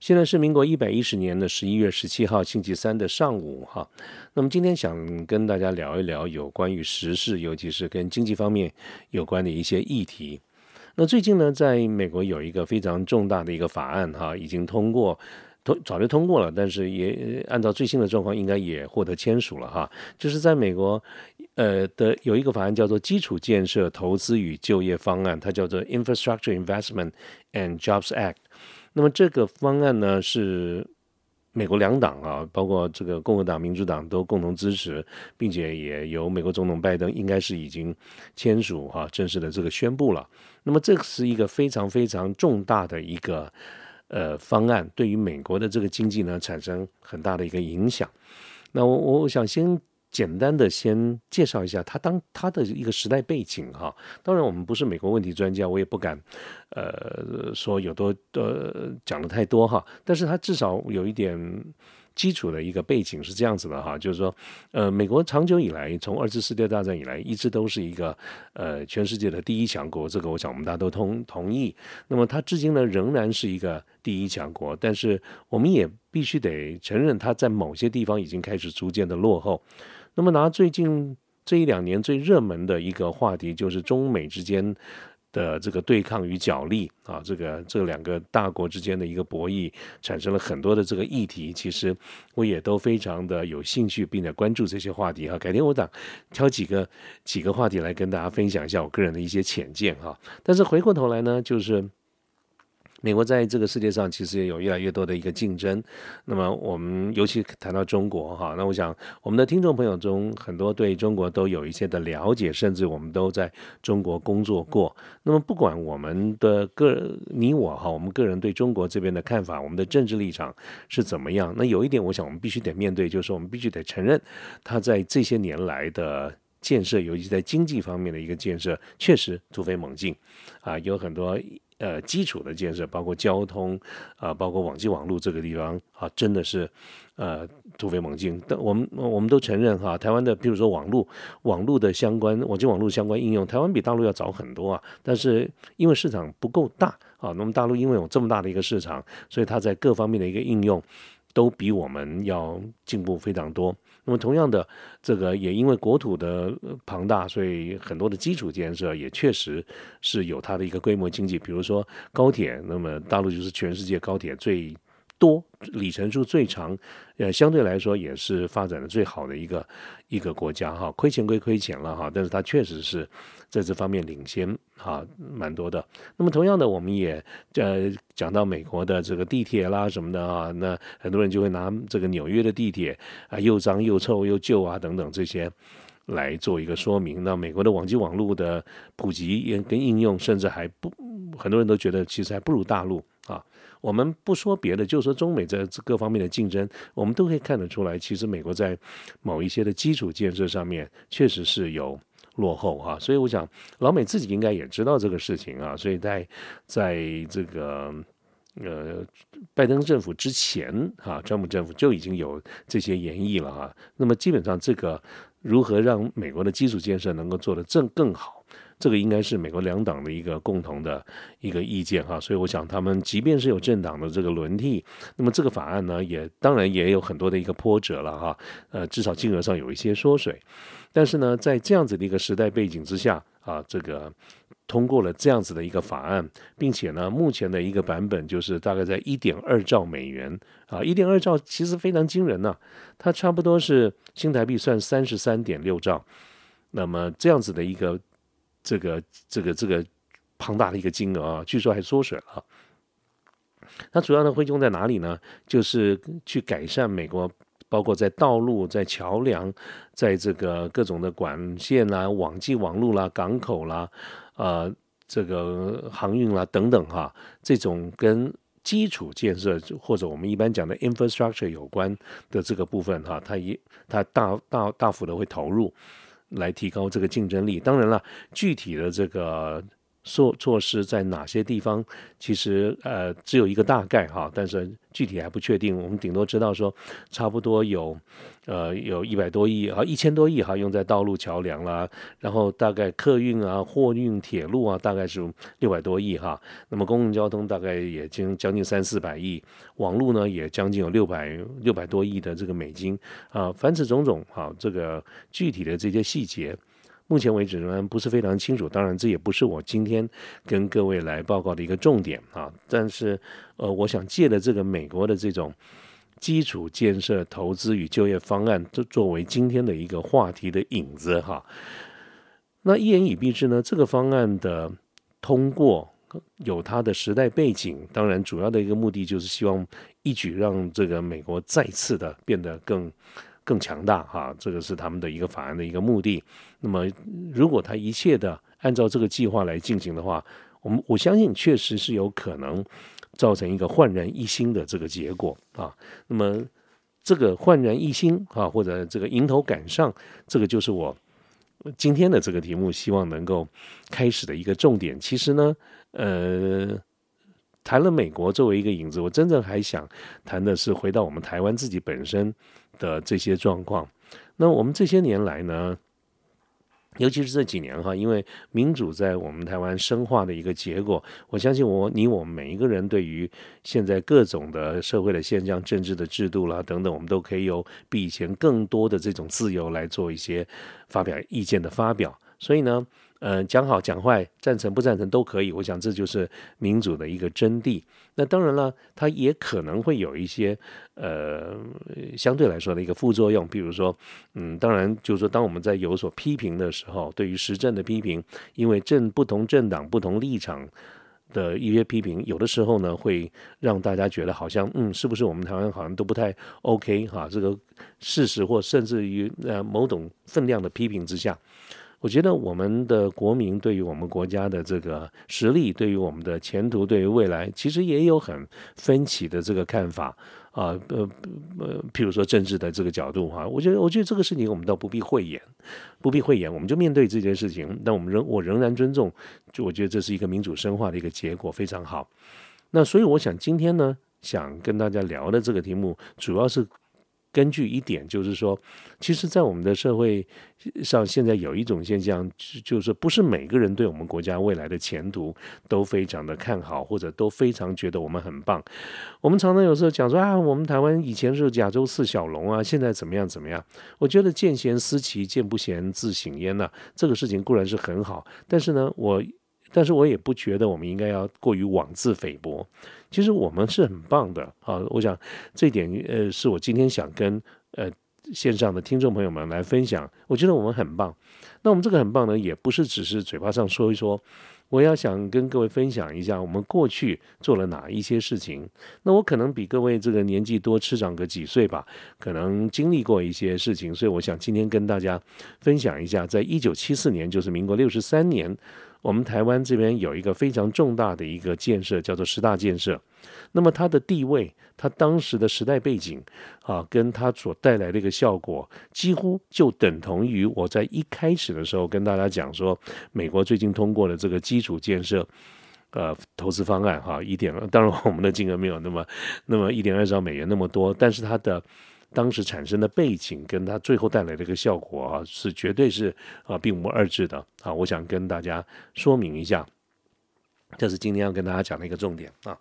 现在是民国一百一十年的十一月十七号星期三的上午哈，那么今天想跟大家聊一聊有关于时事，尤其是跟经济方面有关的一些议题。那最近呢，在美国有一个非常重大的一个法案哈，已经通过，通早就通过了，但是也按照最新的状况，应该也获得签署了哈。就是在美国，呃的有一个法案叫做《基础建设投资与就业方案》，它叫做 Infrastructure Investment and Jobs Act。那么这个方案呢，是美国两党啊，包括这个共和党、民主党都共同支持，并且也由美国总统拜登应该是已经签署哈正式的这个宣布了。那么这是一个非常非常重大的一个呃方案，对于美国的这个经济呢产生很大的一个影响。那我我想先。简单的先介绍一下他当他的一个时代背景哈，当然我们不是美国问题专家，我也不敢，呃，说有多呃讲的太多哈，但是他至少有一点。基础的一个背景是这样子的哈，就是说，呃，美国长久以来，从二次世界大战以来，一直都是一个呃全世界的第一强国，这个我想我们大家都同同意。那么它至今呢仍然是一个第一强国，但是我们也必须得承认，它在某些地方已经开始逐渐的落后。那么拿最近这一两年最热门的一个话题，就是中美之间。的这个对抗与角力啊，这个这两个大国之间的一个博弈，产生了很多的这个议题。其实我也都非常的有兴趣，并且关注这些话题哈。改天我想挑几个几个话题来跟大家分享一下我个人的一些浅见哈。但是回过头来呢，就是。美国在这个世界上其实也有越来越多的一个竞争，那么我们尤其谈到中国哈，那我想我们的听众朋友中很多对中国都有一些的了解，甚至我们都在中国工作过。那么不管我们的个你我哈，我们个人对中国这边的看法，我们的政治立场是怎么样？那有一点，我想我们必须得面对，就是我们必须得承认，他在这些年来的建设，尤其在经济方面的一个建设，确实突飞猛进啊，有很多。呃，基础的建设，包括交通啊，包括网际网络这个地方啊，真的是呃突飞猛进。但我们我们都承认哈，台湾的，比如说网络网络的相关网际网络相关应用，台湾比大陆要早很多啊。但是因为市场不够大啊，那么大陆因为有这么大的一个市场，所以它在各方面的一个应用都比我们要进步非常多。那么同样的，这个也因为国土的庞大，所以很多的基础建设也确实是有它的一个规模经济。比如说高铁，那么大陆就是全世界高铁最多、里程数最长，呃，相对来说也是发展的最好的一个一个国家哈。亏钱归亏钱了哈，但是它确实是。在这方面领先哈蛮多的。那么同样的，我们也呃讲到美国的这个地铁啦什么的啊，那很多人就会拿这个纽约的地铁啊又脏又臭又旧啊等等这些来做一个说明。那美国的网际网络的普及跟应用，甚至还不很多人都觉得其实还不如大陆。我们不说别的，就说中美在各方面的竞争，我们都可以看得出来，其实美国在某一些的基础建设上面确实是有。落后哈，所以我想老美自己应该也知道这个事情啊，所以在在这个呃拜登政府之前哈，川普政府就已经有这些演绎了哈。那么基本上这个如何让美国的基础建设能够做得更更好？这个应该是美国两党的一个共同的一个意见哈，所以我想他们即便是有政党的这个轮替，那么这个法案呢，也当然也有很多的一个波折了哈，呃，至少金额上有一些缩水，但是呢，在这样子的一个时代背景之下啊，这个通过了这样子的一个法案，并且呢，目前的一个版本就是大概在一点二兆美元啊，一点二兆其实非常惊人呐，它差不多是新台币算三十三点六兆，那么这样子的一个。这个这个这个庞大的一个金额啊，据说还缩水了。它主要呢会用在哪里呢？就是去改善美国，包括在道路、在桥梁、在这个各种的管线啦、网际网络啦、港口啦、呃这个航运啦等等哈，这种跟基础建设或者我们一般讲的 infrastructure 有关的这个部分哈，它也它大大大幅的会投入。来提高这个竞争力。当然了，具体的这个。措措施在哪些地方？其实呃，只有一个大概哈，但是具体还不确定。我们顶多知道说，差不多有呃有一百多亿啊，一千多亿哈，用在道路桥梁啦，然后大概客运啊、货运、铁路啊，大概是六百多亿哈。那么公共交通大概也将将近三四百亿，网络呢也将近有六百六百多亿的这个美金啊。凡此种种哈，这个具体的这些细节。目前为止仍然不是非常清楚，当然这也不是我今天跟各位来报告的一个重点啊。但是，呃，我想借的这个美国的这种基础建设投资与就业方案，作作为今天的一个话题的影子哈。那一言以蔽之呢，这个方案的通过有它的时代背景，当然主要的一个目的就是希望一举让这个美国再次的变得更。更强大哈，这个是他们的一个法案的一个目的。那么，如果他一切的按照这个计划来进行的话，我们我相信确实是有可能造成一个焕然一新的这个结果啊。那么，这个焕然一新啊，或者这个迎头赶上，这个就是我今天的这个题目希望能够开始的一个重点。其实呢，呃，谈了美国作为一个影子，我真正还想谈的是回到我们台湾自己本身。的这些状况，那我们这些年来呢，尤其是这几年哈，因为民主在我们台湾深化的一个结果，我相信我你我们每一个人对于现在各种的社会的现象、政治的制度啦等等，我们都可以有比以前更多的这种自由来做一些发表意见的发表，所以呢。嗯，讲好讲坏，赞成不赞成都可以。我想这就是民主的一个真谛。那当然了，它也可能会有一些呃相对来说的一个副作用，比如说，嗯，当然就是说，当我们在有所批评的时候，对于时政的批评，因为政不同政党不同立场的一些批评，有的时候呢会让大家觉得好像，嗯，是不是我们台湾好像都不太 OK 哈？这个事实或甚至于呃某种分量的批评之下。我觉得我们的国民对于我们国家的这个实力，对于我们的前途，对于未来，其实也有很分歧的这个看法啊。呃呃，譬如说政治的这个角度哈，我觉得我觉得这个事情我们倒不必讳言，不必讳言，我们就面对这件事情。但我们仍我仍然尊重，就我觉得这是一个民主深化的一个结果，非常好。那所以我想今天呢，想跟大家聊的这个题目，主要是。根据一点，就是说，其实，在我们的社会上，现在有一种现象，就是不是每个人对我们国家未来的前途都非常的看好，或者都非常觉得我们很棒。我们常常有时候讲说啊，我们台湾以前是亚洲四小龙啊，现在怎么样怎么样？我觉得见贤思齐，见不贤自省焉呐。这个事情固然是很好，但是呢，我。但是我也不觉得我们应该要过于妄自菲薄，其实我们是很棒的啊！我想这点呃是我今天想跟呃线上的听众朋友们来分享。我觉得我们很棒。那我们这个很棒呢，也不是只是嘴巴上说一说。我要想跟各位分享一下我们过去做了哪一些事情。那我可能比各位这个年纪多吃长个几岁吧，可能经历过一些事情，所以我想今天跟大家分享一下，在一九七四年，就是民国六十三年。我们台湾这边有一个非常重大的一个建设，叫做十大建设。那么它的地位，它当时的时代背景啊，跟它所带来的一个效果，几乎就等同于我在一开始的时候跟大家讲说，美国最近通过的这个基础建设呃投资方案哈，一点当然我们的金额没有那么那么一点二兆美元那么多，但是它的。当时产生的背景跟它最后带来的一个效果啊，是绝对是啊并无二致的啊！我想跟大家说明一下，这是今天要跟大家讲的一个重点啊！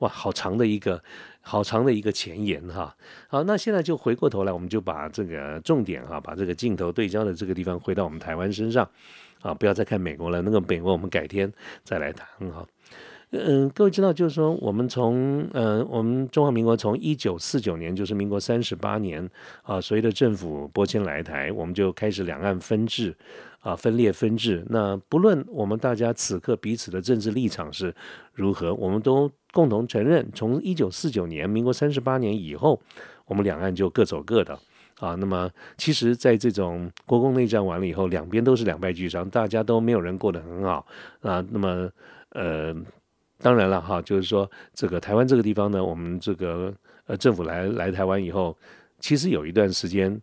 哇，好长的一个好长的一个前言哈！好，那现在就回过头来，我们就把这个重点哈，把这个镜头对焦的这个地方回到我们台湾身上啊，不要再看美国了，那个美国我们改天再来谈哈。嗯，各位知道，就是说，我们从呃，我们中华民国从一九四九年，就是民国三十八年啊，随着政府拨迁来台，我们就开始两岸分治啊，分裂分治。那不论我们大家此刻彼此的政治立场是如何，我们都共同承认，从一九四九年，民国三十八年以后，我们两岸就各走各的啊。那么，其实，在这种国共内战完了以后，两边都是两败俱伤，大家都没有人过得很好啊。那么，呃。当然了哈，就是说这个台湾这个地方呢，我们这个呃政府来来台湾以后，其实有一段时间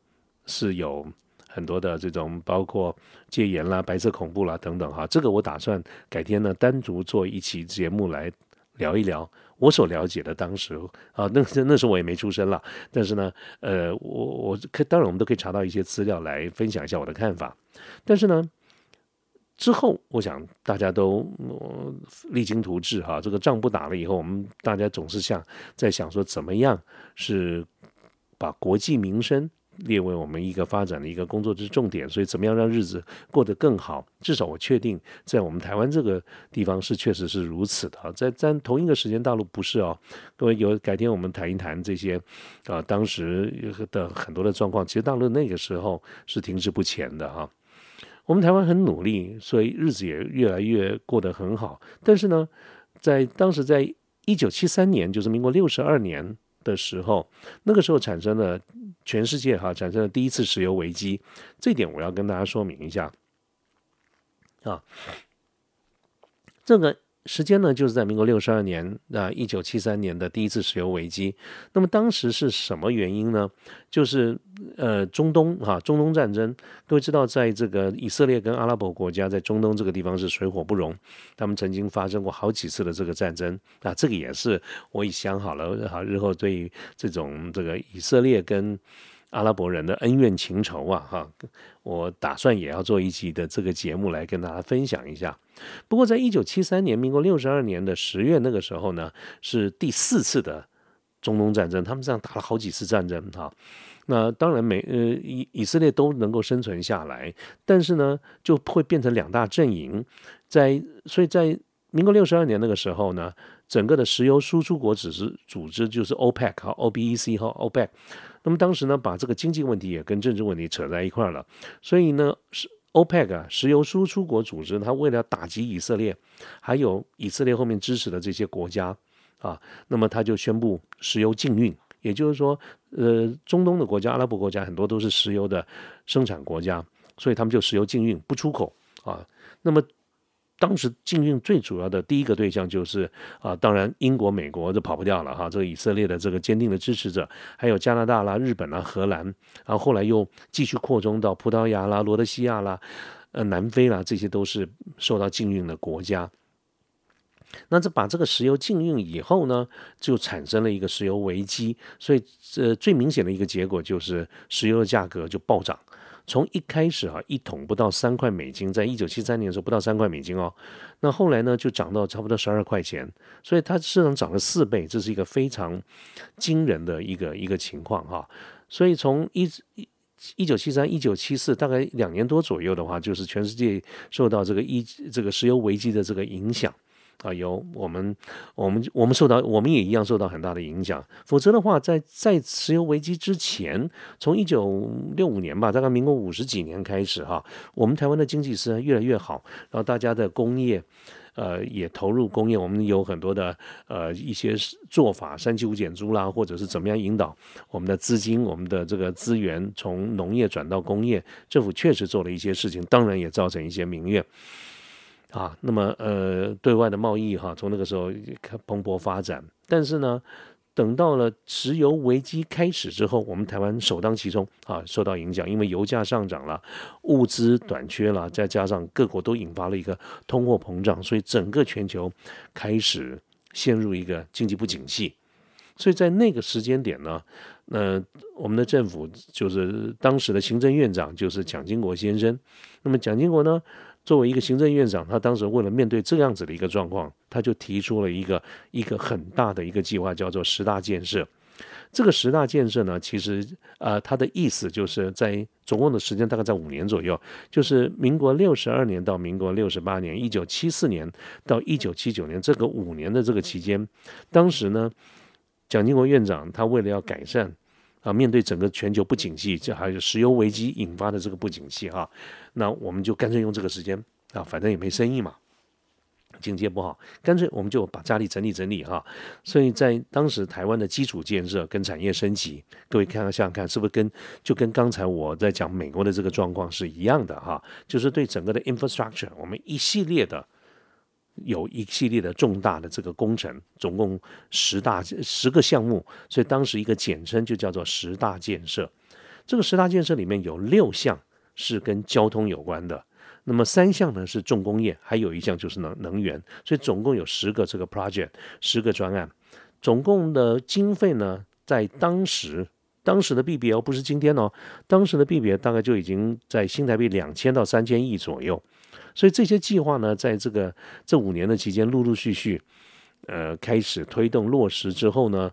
是有很多的这种包括戒严啦、白色恐怖啦等等哈，这个我打算改天呢单独做一期节目来聊一聊我所了解的当时啊，那那时候我也没出生了，但是呢，呃，我我可当然我们都可以查到一些资料来分享一下我的看法，但是呢。之后，我想大家都励精图治哈。这个仗不打了以后，我们大家总是想在想说，怎么样是把国计民生列为我们一个发展的一个工作之重点。所以，怎么样让日子过得更好？至少我确定，在我们台湾这个地方是确实是如此的。在在同一个时间，大陆不是哦。各位有改天我们谈一谈这些啊，当时的很多的状况。其实大陆那个时候是停滞不前的哈。我们台湾很努力，所以日子也越来越过得很好。但是呢，在当时在一九七三年，就是民国六十二年的时候，那个时候产生了全世界哈产生了第一次石油危机。这点我要跟大家说明一下啊，这个。时间呢，就是在民国六十二年啊，一九七三年的第一次石油危机。那么当时是什么原因呢？就是呃，中东哈，中东战争。各位知道，在这个以色列跟阿拉伯国家在中东这个地方是水火不容，他们曾经发生过好几次的这个战争啊。这个也是我已想好了哈，日后对于这种这个以色列跟。阿拉伯人的恩怨情仇啊，哈，我打算也要做一集的这个节目来跟大家分享一下。不过，在一九七三年，民国六十二年的十月那个时候呢，是第四次的中东战争，他们这样打了好几次战争哈。那当然，美呃以以色列都能够生存下来，但是呢，就会变成两大阵营。在所以在民国六十二年那个时候呢，整个的石油输出国组织组织就是 OPEC 和 OPEC 和 OPEC。那么当时呢，把这个经济问题也跟政治问题扯在一块儿了，所以呢，是 OPEC 啊，石油输出国组织，它为了打击以色列，还有以色列后面支持的这些国家啊，那么他就宣布石油禁运，也就是说，呃，中东的国家、阿拉伯国家很多都是石油的生产国家，所以他们就石油禁运，不出口啊，那么。当时禁运最主要的第一个对象就是啊，当然英国、美国就跑不掉了哈，这个以色列的这个坚定的支持者，还有加拿大啦、日本啦、荷兰，然后后来又继续扩充到葡萄牙啦、罗德西亚啦、呃南非啦，这些都是受到禁运的国家。那这把这个石油禁运以后呢，就产生了一个石油危机，所以呃最明显的一个结果就是石油的价格就暴涨。从一开始啊，一桶不到三块美金，在一九七三年的时候不到三块美金哦，那后来呢就涨到差不多十二块钱，所以它市场涨了四倍，这是一个非常惊人的一个一个情况哈。所以从一一一九七三一九七四大概两年多左右的话，就是全世界受到这个一这个石油危机的这个影响。啊，有我们，我们我们受到，我们也一样受到很大的影响。否则的话，在在石油危机之前，从一九六五年吧，大概民国五十几年开始哈，我们台湾的经济是越来越好，然后大家的工业，呃，也投入工业，我们有很多的呃一些做法，三七五减租啦，或者是怎么样引导我们的资金、我们的这个资源从农业转到工业，政府确实做了一些事情，当然也造成一些民怨。啊，那么呃，对外的贸易哈，从那个时候蓬勃发展。但是呢，等到了石油危机开始之后，我们台湾首当其冲啊，受到影响，因为油价上涨了，物资短缺了，再加上各国都引发了一个通货膨胀，所以整个全球开始陷入一个经济不景气。所以在那个时间点呢，那我们的政府就是当时的行政院长就是蒋经国先生。那么蒋经国呢？作为一个行政院长，他当时为了面对这样子的一个状况，他就提出了一个一个很大的一个计划，叫做十大建设。这个十大建设呢，其实呃，它的意思就是在总共的时间大概在五年左右，就是民国六十二年到民国六十八年，一九七四年到一九七九年这个五年的这个期间，当时呢，蒋经国院长他为了要改善。啊，面对整个全球不景气，这还有石油危机引发的这个不景气哈，那我们就干脆用这个时间啊，反正也没生意嘛，经济不好，干脆我们就把家里整理整理哈。所以在当时台湾的基础建设跟产业升级，各位看看想想看，是不是跟就跟刚才我在讲美国的这个状况是一样的哈？就是对整个的 infrastructure，我们一系列的。有一系列的重大的这个工程，总共十大十个项目，所以当时一个简称就叫做十大建设。这个十大建设里面有六项是跟交通有关的，那么三项呢是重工业，还有一项就是能能源，所以总共有十个这个 project，十个专案，总共的经费呢，在当时当时的 BBL 不是今天哦，当时的 BBL 大概就已经在新台币两千到三千亿左右，所以这些计划呢，在这个这五年的期间，陆陆续续。呃，开始推动落实之后呢，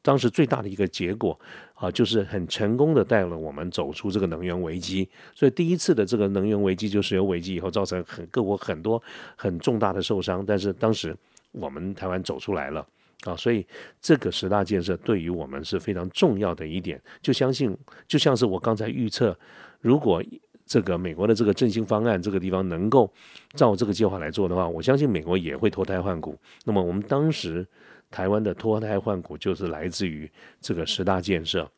当时最大的一个结果啊，就是很成功的带了我们走出这个能源危机。所以第一次的这个能源危机，就石油危机以后，造成很各国很多很重大的受伤。但是当时我们台湾走出来了啊，所以这个十大建设对于我们是非常重要的一点。就相信，就像是我刚才预测，如果。这个美国的这个振兴方案，这个地方能够照这个计划来做的话，我相信美国也会脱胎换骨。那么我们当时台湾的脱胎换骨就是来自于这个十大建设。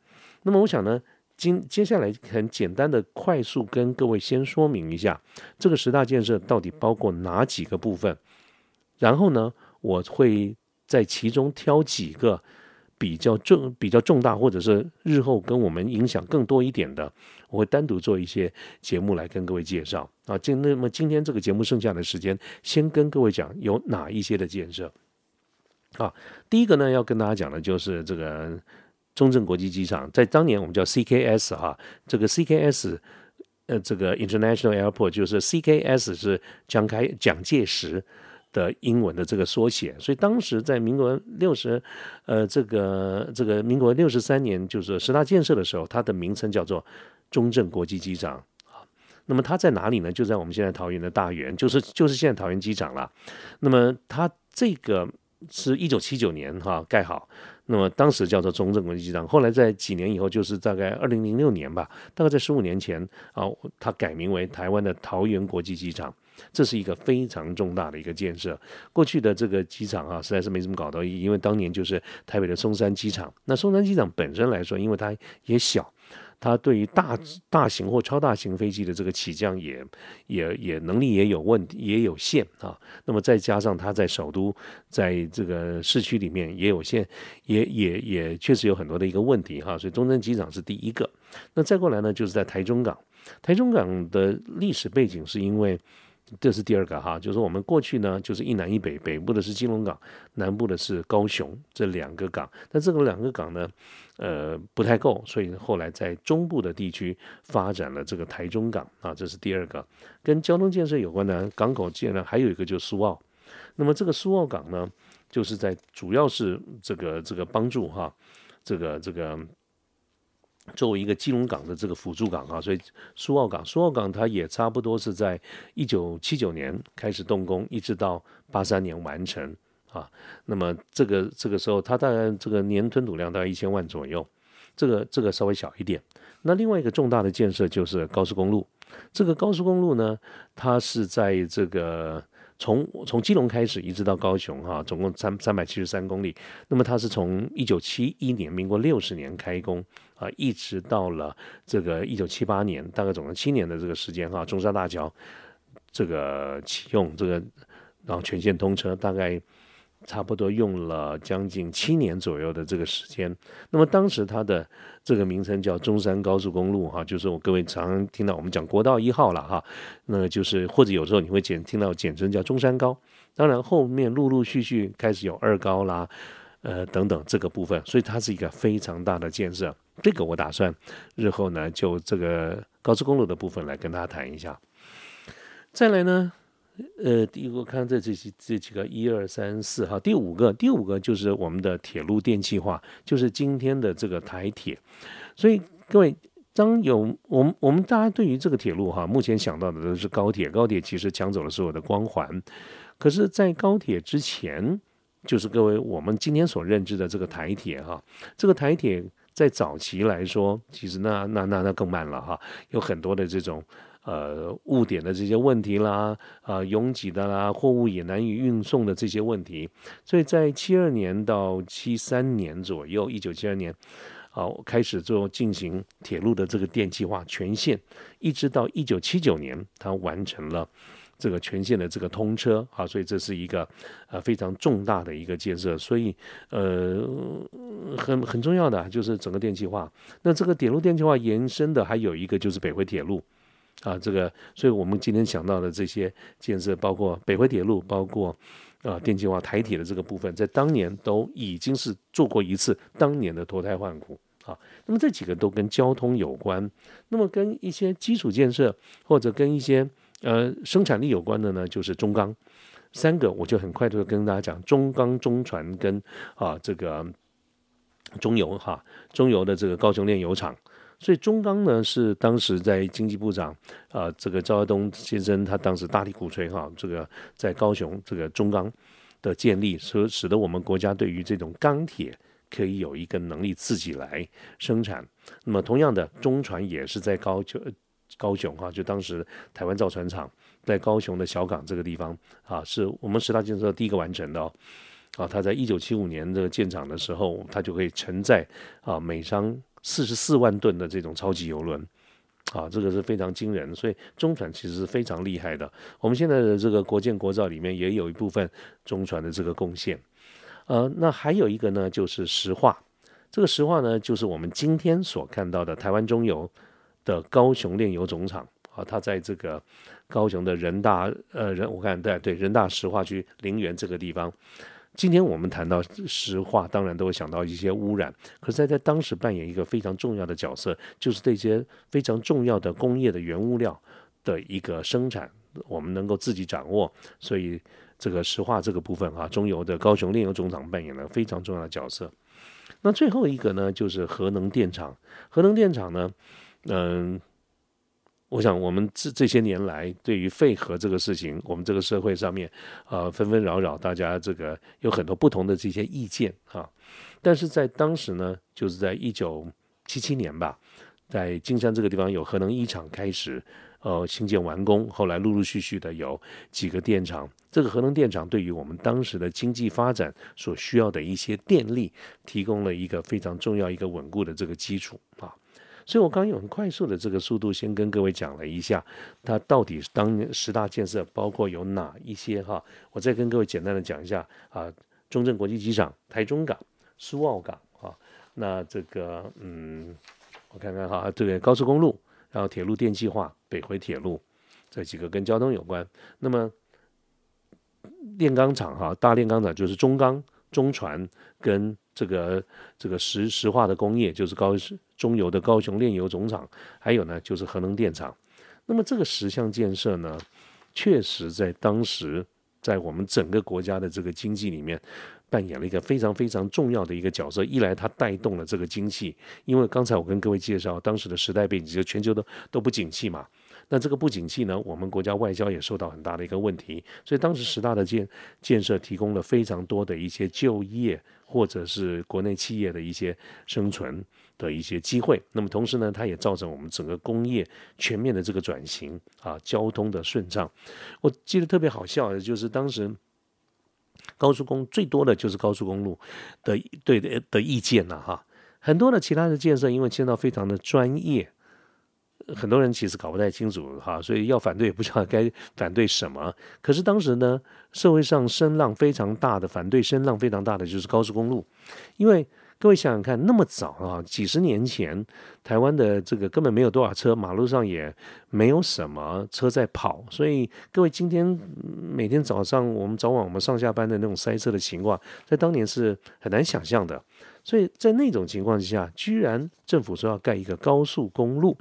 那么我想呢，今接下来很简单的、快速跟各位先说明一下，这个十大建设到底包括哪几个部分，然后呢，我会在其中挑几个。比较重、比较重大，或者是日后跟我们影响更多一点的，我会单独做一些节目来跟各位介绍啊。今那么今天这个节目剩下的时间，先跟各位讲有哪一些的建设啊。第一个呢，要跟大家讲的就是这个中正国际机场，在当年我们叫 CKS 哈，这个 CKS 呃，这个 International Airport 就是 CKS 是蒋开蒋介石。的英文的这个缩写，所以当时在民国六十，呃，这个这个民国六十三年，就是十大建设的时候，它的名称叫做中正国际机场啊。那么它在哪里呢？就在我们现在桃园的大园，就是就是现在桃园机场了。那么它这个是一九七九年哈盖好，那么当时叫做中正国际机场，后来在几年以后，就是大概二零零六年吧，大概在十五年前啊，它改名为台湾的桃园国际机场。这是一个非常重大的一个建设。过去的这个机场啊，实在是没什么搞到，因为当年就是台北的松山机场。那松山机场本身来说，因为它也小，它对于大大型或超大型飞机的这个起降也也也能力也有问题，也有限啊。那么再加上它在首都，在这个市区里面也有限，也也也确实有很多的一个问题哈。所以中山机场是第一个。那再过来呢，就是在台中港。台中港的历史背景是因为。这是第二个哈，就是我们过去呢，就是一南一北，北部的是金龙港，南部的是高雄这两个港。但这个两个港呢，呃，不太够，所以后来在中部的地区发展了这个台中港啊，这是第二个。跟交通建设有关的港口建呢，还有一个就是苏澳。那么这个苏澳港呢，就是在主要是这个这个帮助哈，这个这个。作为一个基隆港的这个辅助港啊，所以苏澳港，苏澳港它也差不多是在一九七九年开始动工，一直到八三年完成啊。那么这个这个时候，它大概这个年吞吐量大概一千万左右，这个这个稍微小一点。那另外一个重大的建设就是高速公路，这个高速公路呢，它是在这个。从从基隆开始一直到高雄哈，总共三三百七十三公里。那么它是从一九七一年，民国六十年开工啊，一直到了这个一九七八年，大概总共七年的这个时间哈。中山大桥这个启用，这个然后全线通车，大概。差不多用了将近七年左右的这个时间。那么当时它的这个名称叫中山高速公路，哈，就是我各位常听到我们讲国道一号了，哈，那就是或者有时候你会简听到简称叫中山高。当然后面陆陆续续开始有二高啦，呃等等这个部分，所以它是一个非常大的建设。这个我打算日后呢就这个高速公路的部分来跟大家谈一下。再来呢。呃，第一个看这这几这几个一二三四哈，第五个第五个就是我们的铁路电气化，就是今天的这个台铁。所以各位，当有我们我们大家对于这个铁路哈，目前想到的都是高铁，高铁其实抢走了所有的光环。可是，在高铁之前，就是各位我们今天所认知的这个台铁哈，这个台铁在早期来说，其实那那那那更慢了哈，有很多的这种。呃，误点的这些问题啦，啊，拥挤的啦，货物也难以运送的这些问题，所以在七二年到七三年左右，一九七二年，好开始做进行铁路的这个电气化全线，一直到一九七九年，它完成了这个全线的这个通车啊，所以这是一个呃非常重大的一个建设，所以呃很很重要的就是整个电气化。那这个铁路电气化延伸的还有一个就是北回铁路啊，这个所以我们今天想到的这些建设，包括北回铁路，包括啊电气化台铁的这个部分，在当年都已经是做过一次当年的脱胎换骨。啊，那么这几个都跟交通有关，那么跟一些基础建设或者跟一些呃生产力有关的呢，就是中钢三个，我就很快的跟大家讲，中钢、中船跟啊这个中油哈，中油的这个高雄炼油厂，所以中钢呢是当时在经济部长啊这个赵耀东先生他当时大力鼓吹哈，这个在高雄这个中钢的建立，所使得我们国家对于这种钢铁。可以有一个能力自己来生产。那么，同样的，中船也是在高就高雄哈，就当时台湾造船厂在高雄的小港这个地方啊，是我们十大建设第一个完成的哦。啊，他在一九七五年的建厂的时候，它就可以承载啊每张四十四万吨的这种超级游轮。啊，这个是非常惊人。所以中船其实是非常厉害的。我们现在的这个国建国造里面也有一部分中船的这个贡献。呃，那还有一个呢，就是石化。这个石化呢，就是我们今天所看到的台湾中油的高雄炼油总厂啊，它在这个高雄的人大呃人，我看对对人大石化区陵园这个地方。今天我们谈到石化，当然都会想到一些污染，可是在在当时扮演一个非常重要的角色，就是这些非常重要的工业的原物料的一个生产，我们能够自己掌握，所以。这个石化这个部分啊，中油的高雄炼油总厂扮演了非常重要的角色。那最后一个呢，就是核能电厂。核能电厂呢，嗯，我想我们这这些年来对于废核这个事情，我们这个社会上面啊纷纷扰扰，大家这个有很多不同的这些意见啊。但是在当时呢，就是在一九七七年吧，在金山这个地方有核能一厂开始。呃，新建完工，后来陆陆续续的有几个电厂。这个核能电厂对于我们当时的经济发展所需要的一些电力，提供了一个非常重要、一个稳固的这个基础啊。所以我刚刚用很快速的这个速度，先跟各位讲了一下，它到底当年十大建设包括有哪一些哈。我再跟各位简单的讲一下啊，中正国际机场、台中港、苏澳港啊，那这个嗯，我看看哈，这个高速公路。然后铁路电气化、北回铁路这几个跟交通有关。那么炼钢厂哈，大炼钢厂就是中钢、中船跟这个这个石石化的工业，就是高中油的高雄炼油总厂，还有呢就是核能电厂。那么这个十项建设呢，确实在当时在我们整个国家的这个经济里面。扮演了一个非常非常重要的一个角色。一来，它带动了这个经济，因为刚才我跟各位介绍当时的时代背景，就全球都都不景气嘛。那这个不景气呢，我们国家外交也受到很大的一个问题。所以当时十大的建建设提供了非常多的一些就业，或者是国内企业的一些生存的一些机会。那么同时呢，它也造成我们整个工业全面的这个转型啊，交通的顺畅。我记得特别好笑的就是当时。高速公最多的就是高速公路的对的的意见了哈，很多的其他的建设因为牵到非常的专业，很多人其实搞不太清楚哈，所以要反对也不知道该反对什么。可是当时呢，社会上声浪非常大的反对声浪非常大的就是高速公路，因为。各位想想看，那么早啊，几十年前，台湾的这个根本没有多少车，马路上也没有什么车在跑，所以各位今天每天早上我们早晚我们上下班的那种塞车的情况，在当年是很难想象的。所以在那种情况之下，居然政府说要盖一个高速公路，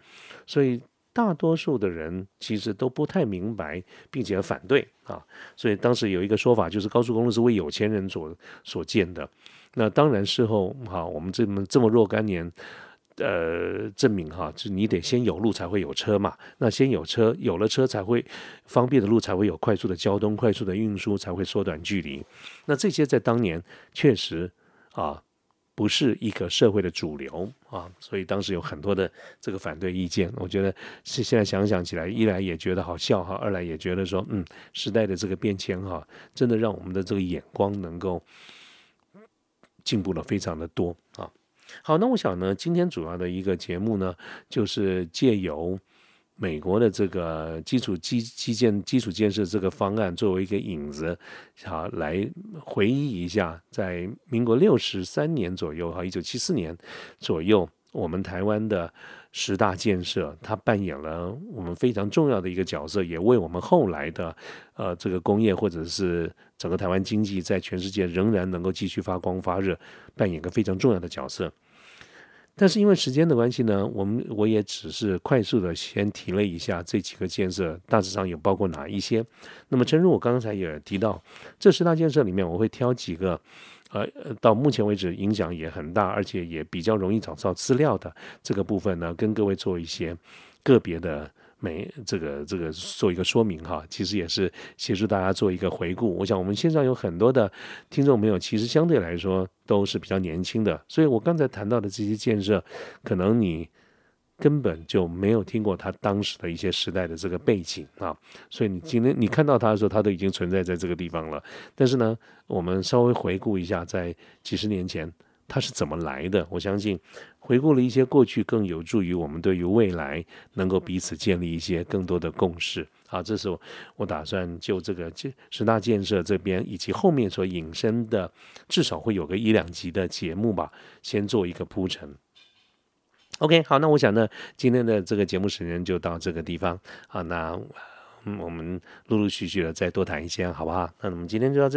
所以大多数的人其实都不太明白，并且反对啊。所以当时有一个说法，就是高速公路是为有钱人所所建的。那当然，事后哈，我们这么这么若干年，呃，证明哈，就你得先有路才会有车嘛。那先有车，有了车才会方便的路才会有快速的交通，快速的运输才会缩短距离。那这些在当年确实啊，不是一个社会的主流啊，所以当时有很多的这个反对意见。我觉得是现在想想起来，一来也觉得好笑哈，二来也觉得说，嗯，时代的这个变迁哈，真的让我们的这个眼光能够。进步了非常的多啊！好，那我想呢，今天主要的一个节目呢，就是借由美国的这个基础基基建基础建设这个方案作为一个引子，好来回忆一下，在民国六十三年左右，哈，一九七四年左右，我们台湾的十大建设，它扮演了我们非常重要的一个角色，也为我们后来的呃这个工业或者是整个台湾经济在全世界仍然能够继续发光发热，扮演个非常重要的角色。但是因为时间的关系呢，我们我也只是快速的先提了一下这几个建设，大致上有包括哪一些。那么，正如我刚才也提到，这十大建设里面，我会挑几个，呃，到目前为止影响也很大，而且也比较容易找到资料的这个部分呢，跟各位做一些个别的。没这个这个做一个说明哈，其实也是协助大家做一个回顾。我想我们线上有很多的听众朋友，其实相对来说都是比较年轻的，所以我刚才谈到的这些建设，可能你根本就没有听过他当时的一些时代的这个背景啊。所以你今天你看到他的时候，他都已经存在在这个地方了。但是呢，我们稍微回顾一下，在几十年前。它是怎么来的？我相信回顾了一些过去，更有助于我们对于未来能够彼此建立一些更多的共识。好，这是我我打算就这个建十大建设这边以及后面所引申的，至少会有个一两集的节目吧，先做一个铺陈。OK，好，那我想呢，今天的这个节目时间就到这个地方。好，那，我们陆陆续续的再多谈一些，好不好？那我们今天就到这。